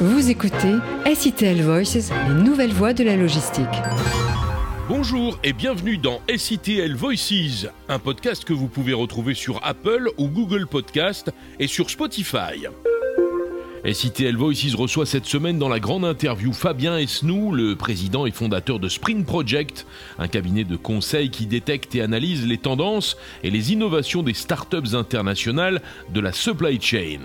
Vous écoutez SITL Voices, les nouvelles voies de la logistique. Bonjour et bienvenue dans SITL Voices, un podcast que vous pouvez retrouver sur Apple ou Google Podcast et sur Spotify. SITL Voices reçoit cette semaine dans la grande interview Fabien Esnou, le président et fondateur de Sprint Project, un cabinet de conseil qui détecte et analyse les tendances et les innovations des startups internationales de la supply chain.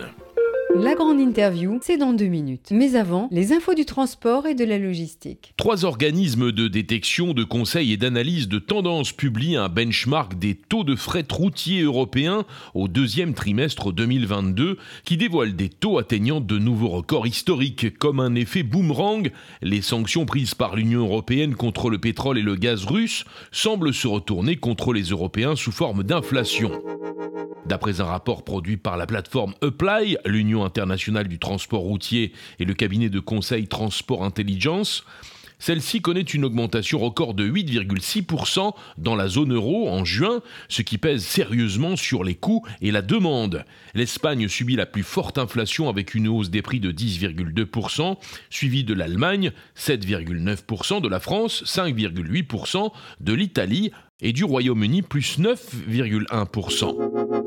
La grande interview, c'est dans deux minutes. Mais avant, les infos du transport et de la logistique. Trois organismes de détection, de conseil et d'analyse de tendances publient un benchmark des taux de fret routier européens au deuxième trimestre 2022 qui dévoile des taux atteignant de nouveaux records historiques. Comme un effet boomerang, les sanctions prises par l'Union européenne contre le pétrole et le gaz russe semblent se retourner contre les Européens sous forme d'inflation. D'après un rapport produit par la plateforme Apply, l'Union internationale du transport routier et le cabinet de conseil Transport Intelligence, celle-ci connaît une augmentation record de 8,6% dans la zone euro en juin, ce qui pèse sérieusement sur les coûts et la demande. L'Espagne subit la plus forte inflation avec une hausse des prix de 10,2%, suivie de l'Allemagne 7,9%, de la France 5,8%, de l'Italie et du Royaume-Uni plus 9,1%.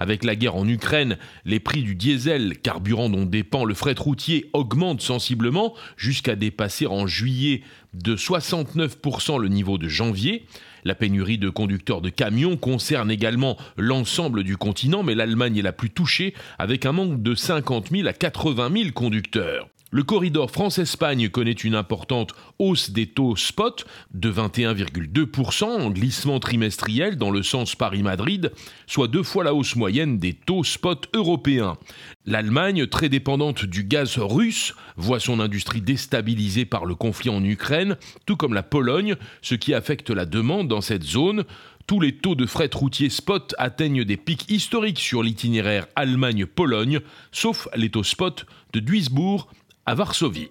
Avec la guerre en Ukraine, les prix du diesel, carburant dont dépend le fret routier, augmentent sensiblement jusqu'à dépasser en juillet de 69% le niveau de janvier. La pénurie de conducteurs de camions concerne également l'ensemble du continent, mais l'Allemagne est la plus touchée avec un manque de 50 000 à 80 000 conducteurs. Le corridor France-Espagne connaît une importante hausse des taux spot de 21,2% en glissement trimestriel dans le sens Paris-Madrid, soit deux fois la hausse moyenne des taux spot européens. L'Allemagne, très dépendante du gaz russe, voit son industrie déstabilisée par le conflit en Ukraine, tout comme la Pologne, ce qui affecte la demande dans cette zone. Tous les taux de fret routier spot atteignent des pics historiques sur l'itinéraire Allemagne-Pologne, sauf les taux spot de Duisbourg à Varsovie.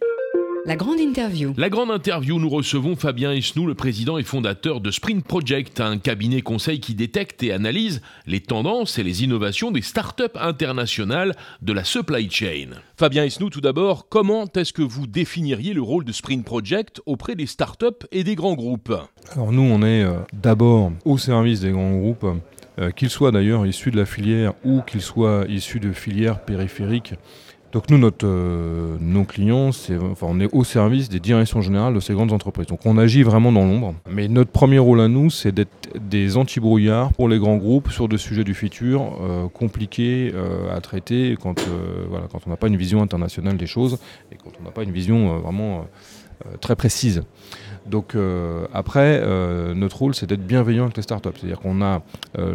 La grande interview. La grande interview, nous recevons Fabien Esnou, le président et fondateur de Sprint Project, un cabinet conseil qui détecte et analyse les tendances et les innovations des startups internationales de la supply chain. Fabien Esnou, tout d'abord, comment est-ce que vous définiriez le rôle de Sprint Project auprès des startups et des grands groupes? Alors nous, on est euh, d'abord au service des grands groupes, euh, qu'ils soient d'ailleurs issus de la filière ou qu'ils soient issus de filières périphériques donc nous, notre, euh, nos clients, c'est, enfin, on est au service des directions générales de ces grandes entreprises. Donc on agit vraiment dans l'ombre. Mais notre premier rôle à nous, c'est d'être des anti-brouillards pour les grands groupes sur des sujets du futur euh, compliqués euh, à traiter quand, voilà, quand on n'a pas une vision internationale des choses et quand on n'a pas une vision vraiment très précise. Donc euh, après, euh, notre rôle, c'est d'être bienveillant avec les startups. C'est-à-dire qu'on a euh,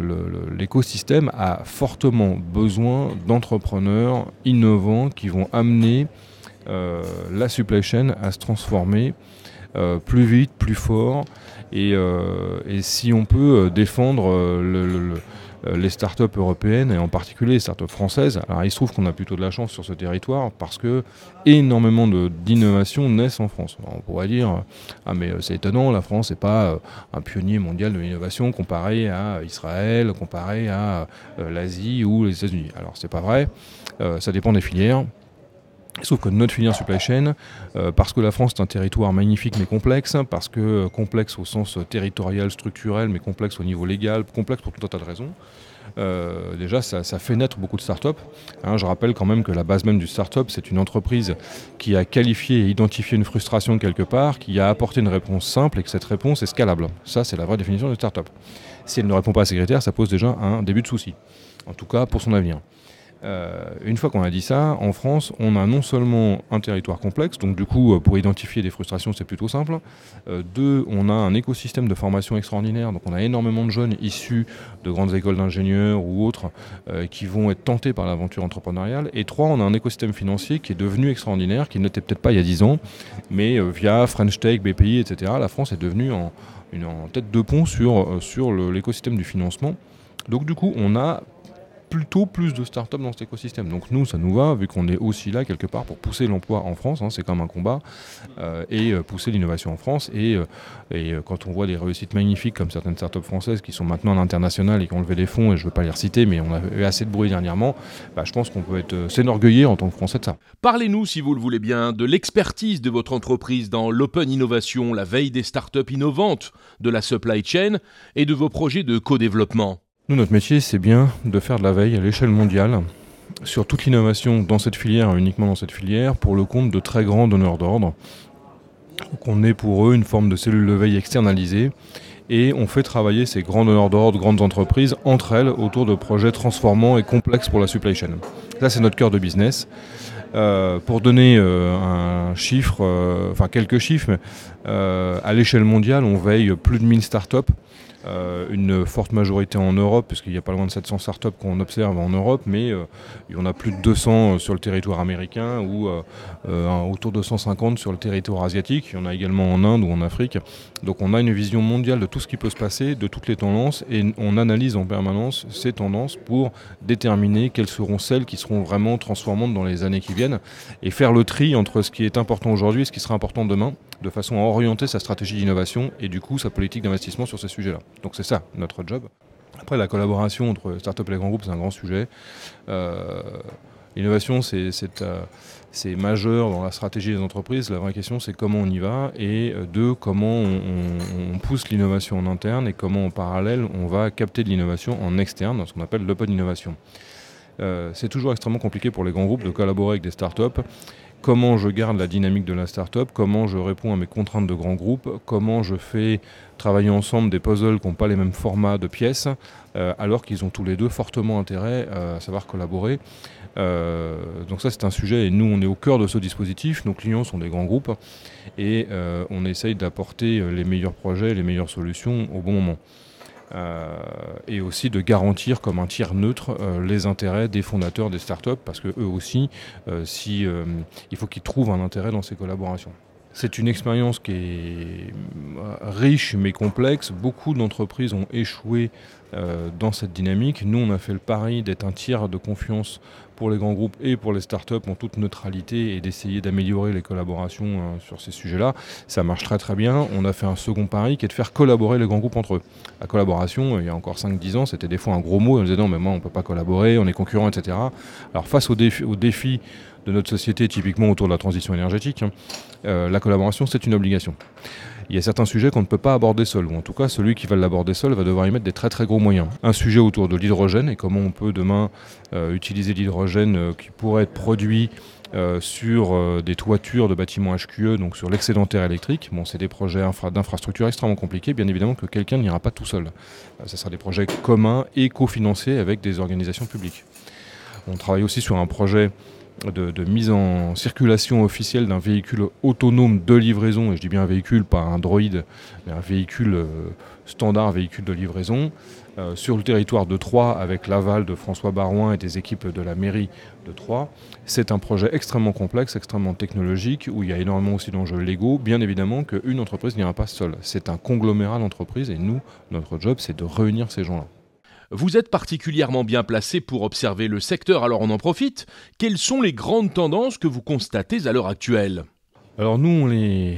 l'écosystème a fortement besoin d'entrepreneurs innovants qui vont amener la supply chain à se transformer plus vite, plus fort. Et, si on peut défendre le euh, les startups européennes et en particulier les startups françaises. Alors il se trouve qu'on a plutôt de la chance sur ce territoire parce que énormément d'innovations naissent en France. on pourrait dire ah mais euh, c'est étonnant, la France n'est pas euh, un pionnier mondial de l'innovation comparé à Israël, comparé à l'Asie ou les États-Unis. Alors c'est pas vrai, ça dépend des filières. Sauf que notre filière supply chain, euh, parce que la France est un territoire magnifique mais complexe, parce que euh, complexe au sens territorial, structurel, mais complexe au niveau légal, complexe pour tout un tas de raisons, euh, déjà ça, fait naître beaucoup de startups. Hein, je rappelle quand même que la base même du startup, c'est une entreprise qui a qualifié et identifié une frustration quelque part, qui a apporté une réponse simple et que cette réponse est scalable. Ça, c'est la vraie définition de startup. Si elle ne répond pas à ces critères, ça pose déjà un début de souci. En tout cas, pour son avenir. Euh, une fois qu'on a dit ça, en France, on a non seulement un territoire complexe, donc du coup, euh, pour identifier des frustrations, c'est plutôt simple. Euh, deux, on a un écosystème de formation extraordinaire, donc on a énormément de jeunes issus de grandes écoles d'ingénieurs ou autres qui vont être tentés par l'aventure entrepreneuriale. Et trois, on a un écosystème financier qui est devenu extraordinaire, qui n'était peut-être pas il y a dix ans, mais via French Tech, BPI, etc., la France est devenue en, en tête de pont sur, sur l'écosystème du financement. Donc du coup, on a plutôt plus de startups dans cet écosystème. Donc nous, ça nous va, vu qu'on est aussi là quelque part pour pousser l'emploi en France, hein, c'est comme un combat, euh, et euh, pousser l'innovation en France. Et, euh, quand on voit des réussites magnifiques comme certaines startups françaises qui sont maintenant à l'international et qui ont levé des fonds, et je ne veux pas les reciter, mais on a eu assez de bruit dernièrement, bah, je pense qu'on peut être s'énorgueillir en tant que Français de ça. Parlez-nous, si vous le voulez bien, de l'expertise de votre entreprise dans l'open innovation, la veille des startups innovantes, de la supply chain et de vos projets de co-développement. Nous, notre métier, c'est bien de faire de la veille à l'échelle mondiale sur toute l'innovation dans cette filière, uniquement dans cette filière, pour le compte de très grands donneurs d'ordre. on est pour eux une forme de cellule de veille externalisée et on fait travailler ces grands donneurs d'ordre, grandes entreprises, entre elles, autour de projets transformants et complexes pour la supply chain. Ça, c'est notre cœur de business. Euh, pour donner euh, un chiffre, euh, enfin quelques chiffres, à l'échelle mondiale, on veille plus de 1000 startups euh, une forte majorité en Europe, puisqu'il y a pas loin de 700 startups qu'on observe en Europe, mais euh, il y en a plus de 200 euh, sur le territoire américain ou autour de 150 sur le territoire asiatique. Il y en a également en Inde ou en Afrique. Donc on a une vision mondiale de tout ce qui peut se passer, de toutes les tendances, et on analyse en permanence ces tendances pour déterminer quelles seront celles qui seront vraiment transformantes dans les années qui viennent, et faire le tri entre ce qui est important aujourd'hui et ce qui sera important demain, de façon à orienter sa stratégie d'innovation et du coup sa politique d'investissement sur ces sujets-là. Donc c'est ça notre job. Après la collaboration entre start-up et les grands groupes, c'est un grand sujet. Euh, l'innovation, c'est, euh, c'est, majeur dans la stratégie des entreprises. La vraie question, c'est comment on y va et euh, deux, comment on, pousse l'innovation en interne et comment en parallèle on va capter de l'innovation en externe, dans ce qu'on appelle l'open innovation. c'est toujours extrêmement compliqué pour les grands groupes de collaborer avec des startups comment je garde la dynamique de la startup, comment je réponds à mes contraintes de grands groupes, comment je fais travailler ensemble des puzzles qui n'ont pas les mêmes formats de pièces, euh, alors qu'ils ont tous les deux fortement intérêt euh, à savoir collaborer. Euh, donc ça c'est un sujet et nous on est au cœur de ce dispositif, nos clients sont des grands groupes et on essaye d'apporter les meilleurs projets, les meilleures solutions au bon moment. Euh, et aussi de garantir comme un tiers neutre euh, les intérêts des fondateurs des startups, parce que eux aussi, euh, il faut qu'ils trouvent un intérêt dans ces collaborations. C'est une expérience qui est riche mais complexe. Beaucoup d'entreprises ont échoué dans cette dynamique. Nous, on a fait le pari d'être un tiers de confiance pour les grands groupes et pour les startups en toute neutralité et d'essayer d'améliorer les collaborations euh, sur ces sujets-là. Ça marche très très bien. On a fait un second pari qui est de faire collaborer les grands groupes entre eux. La collaboration, euh, il y a encore 5-10 ans, c'était des fois un gros mot. On disait non, mais moi on ne peut pas collaborer, on est concurrents, etc. Alors face aux défis, de notre société, typiquement autour de la transition énergétique, hein, euh, la collaboration c'est une obligation il y a certains sujets qu'on ne peut pas aborder seul, ou en tout cas celui qui va l'aborder seul va devoir y mettre des très très gros. Un sujet autour de l'hydrogène et comment on peut demain euh, utiliser l'hydrogène euh, qui pourrait être produit euh, sur des toitures de bâtiments HQE, donc sur l'excédentaire électrique. Bon, c'est des projets d'infrastructure extrêmement compliqués, bien évidemment que quelqu'un n'ira pas tout seul. ce sera des projets communs et cofinancés avec des organisations publiques. On travaille aussi sur un projet de, mise en circulation officielle d'un véhicule autonome de livraison, et je dis bien un véhicule, pas un droïde, mais un véhicule standard, véhicule de livraison, euh, sur le territoire de Troyes, avec l'aval de François Barouin et des équipes de la mairie de Troyes. C'est un projet extrêmement complexe, extrêmement technologique, où il y a énormément aussi d'enjeux légaux. Bien évidemment qu'une entreprise n'ira pas seule. C'est un conglomérat d'entreprises, et nous, notre job, c'est de réunir ces gens-là. Vous êtes particulièrement bien placé pour observer le secteur, alors on en profite. Quelles sont les grandes tendances que vous constatez à l'heure actuelle? Alors nous, on les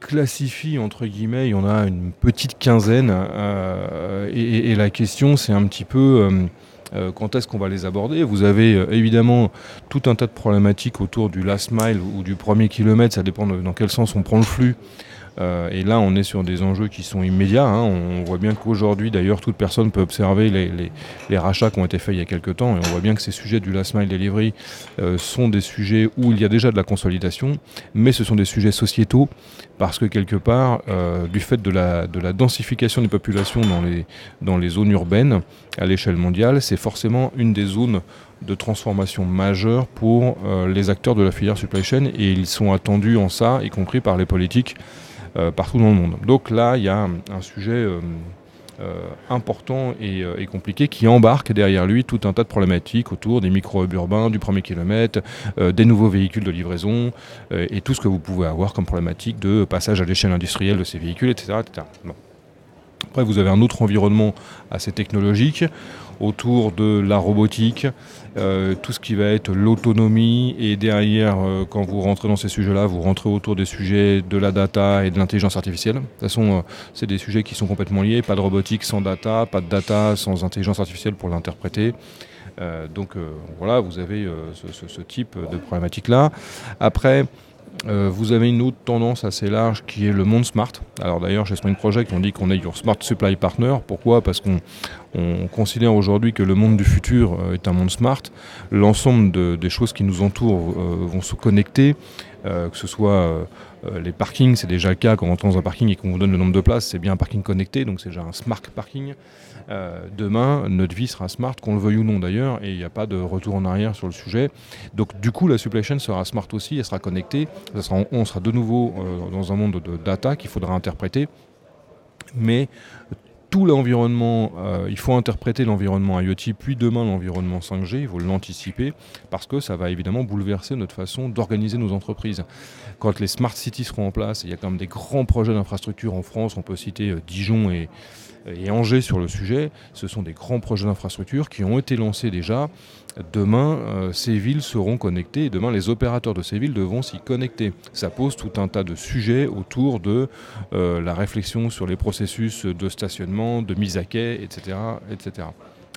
classifie entre guillemets, il y en a une petite quinzaine, euh, et, la question c'est un petit peu euh, euh, quand est-ce qu'on va les aborder? Vous avez évidemment tout un tas de problématiques autour du last mile ou du premier kilomètre, ça dépend dans quel sens on prend le flux. Euh, et là, on est sur des enjeux qui sont immédiats. Hein. On voit bien qu'aujourd'hui, d'ailleurs, toute personne peut observer les, rachats qui ont été faits il y a quelques temps. Et on voit bien que ces sujets du last mile delivery euh, sont des sujets où il y a déjà de la consolidation, mais ce sont des sujets sociétaux parce que quelque part, euh, du fait de la, densification des populations dans les, zones urbaines à l'échelle mondiale, c'est forcément une des zones de transformation majeure pour les acteurs de la filière supply chain et ils sont attendus en ça, y compris par les politiques partout dans le monde. Donc là, il y a un, sujet euh, euh, important et, compliqué qui embarque derrière lui tout un tas de problématiques autour des micro-hubs urbains, du premier kilomètre, des nouveaux véhicules de livraison et tout ce que vous pouvez avoir comme problématique de passage à l'échelle industrielle de ces véhicules, etc. Après, vous avez un autre environnement assez technologique autour de la robotique, euh, tout ce qui va être l'autonomie. Et derrière, euh, quand vous rentrez dans ces sujets-là, vous rentrez autour des sujets de la data et de l'intelligence artificielle. De toute façon, euh, c'est des sujets qui sont complètement liés. Pas de robotique sans data, pas de data sans intelligence artificielle pour l'interpréter. donc voilà, vous avez ce, ce, type de problématique-là. Après, euh, vous avez une autre tendance assez large qui est le monde smart. Alors d'ailleurs, chez Spring Project, on dit qu'on est your smart supply partner. Pourquoi? Parce qu'on considère aujourd'hui que le monde du futur euh, est un monde smart. L'ensemble des choses qui nous entourent euh, vont se connecter, que ce soit les parkings, c'est déjà le cas quand on rentre dans un parking et qu'on vous donne le nombre de places, c'est bien un parking connecté, donc c'est déjà un smart parking. Euh, demain, notre vie sera smart, qu'on le veuille ou non d'ailleurs, et il n'y a pas de retour en arrière sur le sujet. Donc du coup, la supply chain sera smart aussi, elle sera connectée. on sera de nouveau euh, dans un monde de data qu'il faudra interpréter. Mais tout l'environnement, euh, il faut interpréter l'environnement IoT, puis demain l'environnement 5G, il faut l'anticiper, parce que ça va évidemment bouleverser notre façon d'organiser nos entreprises. Quand les smart cities seront en place, il y a quand même des grands projets d'infrastructure en France, on peut citer Dijon et, et Angers sur le sujet. Ce sont des grands projets d'infrastructure qui ont été lancés déjà. Demain, euh, ces villes seront connectées et demain, les opérateurs de ces villes devront s'y connecter. Ça pose tout un tas de sujets autour de euh, la réflexion sur les processus de stationnement, de mise à quai, etc. etc.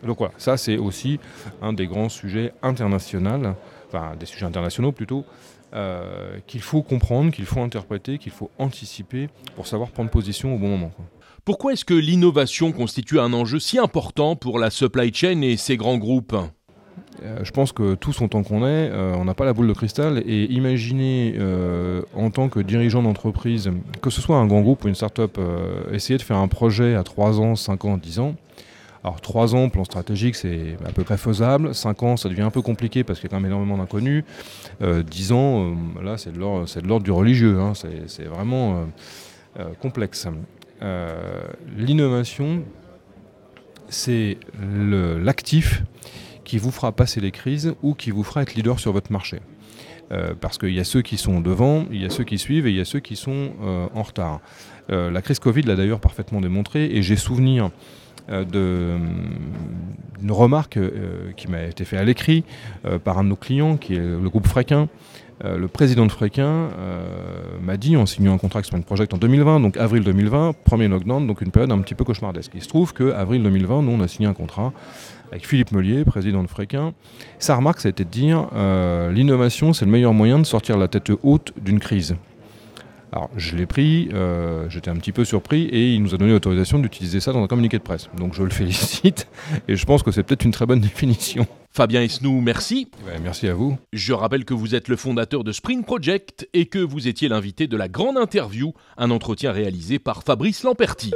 Donc voilà, ça c'est aussi un des grands sujets internationaux, enfin des sujets internationaux plutôt, euh, qu'il faut comprendre, qu'il faut interpréter, qu'il faut anticiper pour savoir prendre position au bon moment. Pourquoi est-ce que l'innovation constitue un enjeu si important pour la supply chain et ses grands groupes? Euh, je pense que tous autant qu'on est, euh, on n'a pas la boule de cristal et imaginer euh, en tant que dirigeant d'entreprise, que ce soit un grand groupe ou une start-up, essayer de faire un projet à 3 ans, 5 ans, 10 ans. Alors 3 ans, plan stratégique, c'est à peu près faisable. 5 ans, ça devient un peu compliqué parce qu'il y a quand même énormément d'inconnus. 10 ans, là, c'est de l'ordre du religieux. Hein. c'est vraiment complexe. Euh, l'innovation, c'est l'actif qui vous fera passer les crises ou qui vous fera être leader sur votre marché. Euh, parce qu'il y a ceux qui sont devant, il y a ceux qui suivent et il y a ceux qui sont euh, en retard. la crise Covid l'a d'ailleurs parfaitement démontré et j'ai souvenir d'une remarque qui m'a été faite à l'écrit par un de nos clients qui est le groupe Fréquin euh, le président de Fréquin euh, m'a dit, en signant un contrat avec Spring Project en 2020, donc avril 2020, premier lockdown, donc une période un petit peu cauchemardesque. Il se trouve qu'avril 2020, nous, on a signé un contrat avec Philippe Melier, président de Fréquin. Sa remarque, ça a été de dire euh, l'innovation, c'est le meilleur moyen de sortir la tête haute d'une crise. Alors, je l'ai pris, j'étais un petit peu surpris, et il nous a donné l'autorisation d'utiliser ça dans un communiqué de presse. Donc, je le félicite, et je pense que c'est peut-être une très bonne définition. Fabien Esnou, merci. merci à vous. Je rappelle que vous êtes le fondateur de Spring Project et que vous étiez l'invité de la grande interview, un entretien réalisé par Fabrice Lamperti.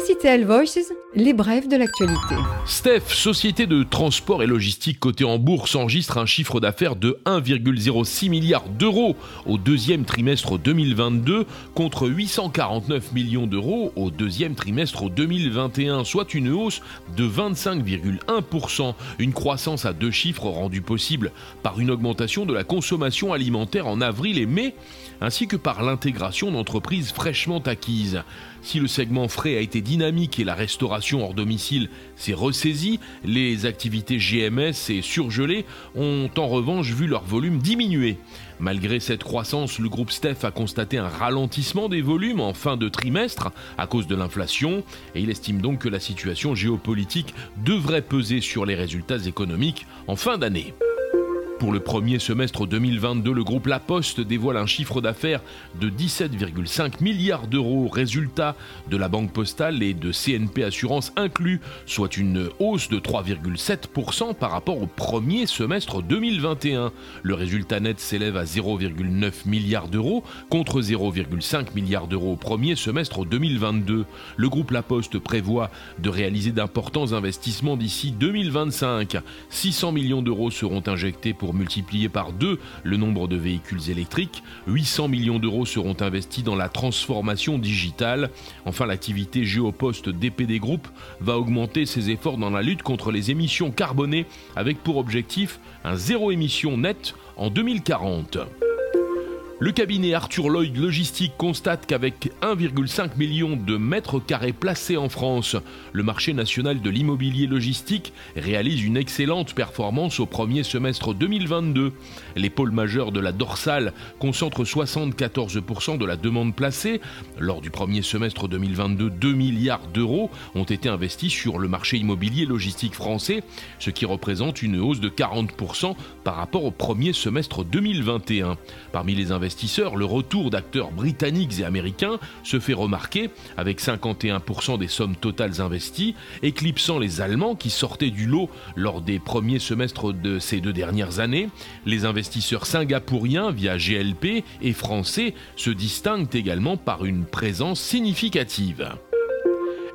SITL Voices, les brèves de l'actualité. Steph, société de transport et logistique cotée en bourse, enregistre un chiffre d'affaires de 1,06 milliard d'euros au deuxième trimestre 2022 contre 849 millions d'euros au deuxième trimestre 2021, soit une hausse de 25,1%, une croissance à deux chiffres rendue possible par une augmentation de la consommation alimentaire en avril et mai, ainsi que par l'intégration d'entreprises fraîchement acquises. Si le segment frais a été dynamique et la restauration hors domicile s'est ressaisie, les activités GMS et surgelées ont en revanche vu leur volume diminuer. Malgré cette croissance, le groupe Steph a constaté un ralentissement des volumes en fin de trimestre à cause de l'inflation et il estime donc que la situation géopolitique devrait peser sur les résultats économiques en fin d'année. Pour le premier semestre 2022, le groupe La Poste dévoile un chiffre d'affaires de 17,5 milliards d'euros, résultat de la Banque Postale et de CNP Assurance inclus, soit une hausse de 3,7% par rapport au premier semestre 2021. Le résultat net s'élève à 0,9 milliards d'euros contre 0,5 milliards d'euros au premier semestre 2022. Le groupe La Poste prévoit de réaliser d'importants investissements d'ici 2025. 600 millions d'euros seront injectés pour pour multiplier par deux le nombre de véhicules électriques. 800 millions d'euros seront investis dans la transformation digitale. Enfin, l'activité Géopost DPD Group va augmenter ses efforts dans la lutte contre les émissions carbonées avec pour objectif un zéro émission net en 2040. Le cabinet Arthur Lloyd Logistique constate qu'avec 1,5 million de mètres carrés placés en France, le marché national de l'immobilier logistique réalise une excellente performance au premier semestre 2022. Les pôles majeurs de la dorsale concentrent 74% de la demande placée. Lors du premier semestre 2022, 2 milliards d'euros ont été investis sur le marché immobilier logistique français, ce qui représente une hausse de 40% par rapport au premier semestre 2021. Parmi les le retour d'acteurs britanniques et américains se fait remarquer avec 51% des sommes totales investies, éclipsant les Allemands qui sortaient du lot lors des premiers semestres de ces deux dernières années. Les investisseurs singapouriens via GLP et français se distinguent également par une présence significative.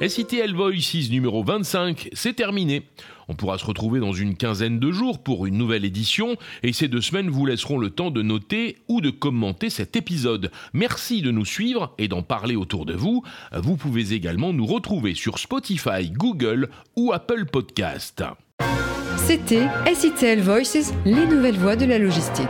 SITL Voices numéro 25, c'est terminé. On pourra se retrouver dans une quinzaine de jours pour une nouvelle édition et ces deux semaines vous laisseront le temps de noter ou de commenter cet épisode. Merci de nous suivre et d'en parler autour de vous. Vous pouvez également nous retrouver sur Spotify, Google ou Apple Podcast. C'était SITL Voices, les nouvelles voies de la logistique.